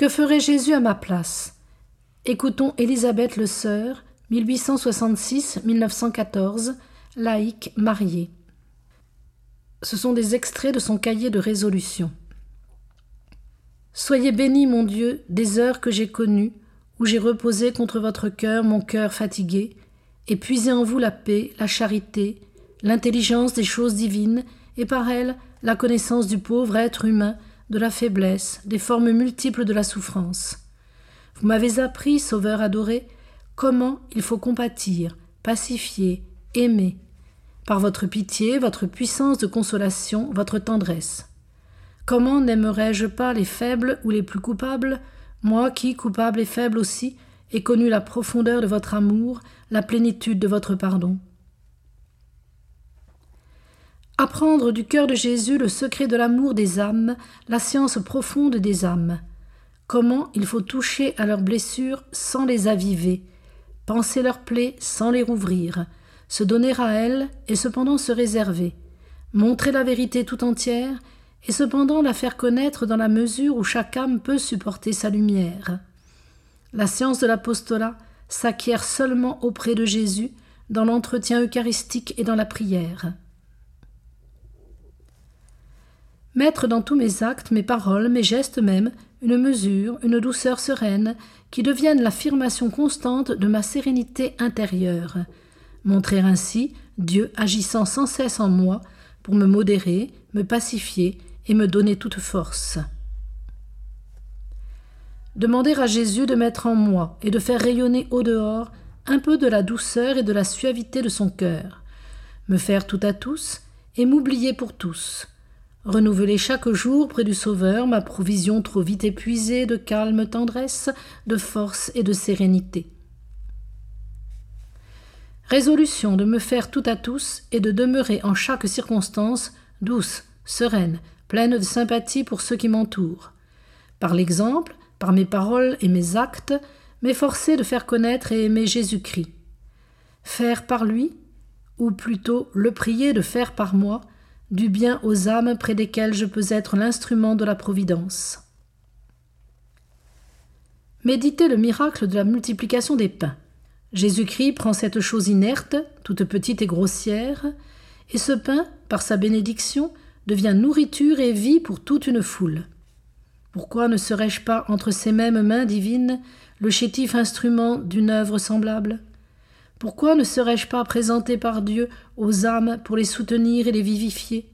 Que ferait Jésus à ma place? Écoutons Élisabeth Le Sœur, 1866-1914, laïque mariée. Ce sont des extraits de son cahier de résolution. Soyez béni, mon Dieu, des heures que j'ai connues, où j'ai reposé contre votre cœur mon cœur fatigué, et puisé en vous la paix, la charité, l'intelligence des choses divines, et par elles la connaissance du pauvre être humain, de la faiblesse, des formes multiples de la souffrance. Vous m'avez appris, Sauveur adoré, comment il faut compatir, pacifier, aimer, par votre pitié, votre puissance de consolation, votre tendresse. Comment n'aimerais-je pas les faibles ou les plus coupables, moi qui, coupable et faible aussi, ai connu la profondeur de votre amour, la plénitude de votre pardon Apprendre du cœur de Jésus le secret de l'amour des âmes, la science profonde des âmes. Comment il faut toucher à leurs blessures sans les aviver, penser leurs plaies sans les rouvrir, se donner à elles et cependant se réserver, montrer la vérité tout entière et cependant la faire connaître dans la mesure où chaque âme peut supporter sa lumière. La science de l'apostolat s'acquiert seulement auprès de Jésus, dans l'entretien eucharistique et dans la prière. Mettre dans tous mes actes, mes paroles, mes gestes même, une mesure, une douceur sereine, qui devienne l'affirmation constante de ma sérénité intérieure. Montrer ainsi Dieu agissant sans cesse en moi pour me modérer, me pacifier et me donner toute force. Demander à Jésus de mettre en moi et de faire rayonner au dehors un peu de la douceur et de la suavité de son cœur, me faire tout à tous et m'oublier pour tous, renouveler chaque jour près du Sauveur ma provision trop vite épuisée de calme tendresse, de force et de sérénité. Résolution de me faire tout à tous et de demeurer en chaque circonstance douce, sereine, pleine de sympathie pour ceux qui m'entourent. Par l'exemple, par mes paroles et mes actes, m'efforcer de faire connaître et aimer Jésus-Christ. Faire par lui, ou plutôt le prier de faire par moi, du bien aux âmes près desquelles je peux être l'instrument de la Providence. Méditez le miracle de la multiplication des pains. Jésus-Christ prend cette chose inerte, toute petite et grossière, et ce pain, par sa bénédiction, devient nourriture et vie pour toute une foule. Pourquoi ne serais-je pas entre ces mêmes mains divines le chétif instrument d'une œuvre semblable? Pourquoi ne serais-je pas présenté par Dieu aux âmes pour les soutenir et les vivifier?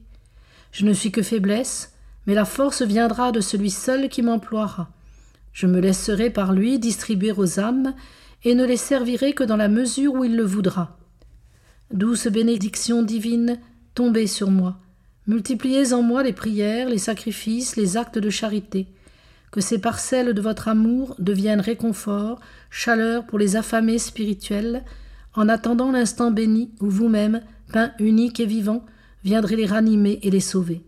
Je ne suis que faiblesse, mais la force viendra de celui seul qui m'emploiera. Je me laisserai par lui distribuer aux âmes, et ne les servirai que dans la mesure où il le voudra. Douce bénédiction divine, tombez sur moi. Multipliez en moi les prières, les sacrifices, les actes de charité. Que ces parcelles de votre amour deviennent réconfort, chaleur pour les affamés spirituels, en attendant l'instant béni où vous-même, pain unique et vivant, viendrez les ranimer et les sauver.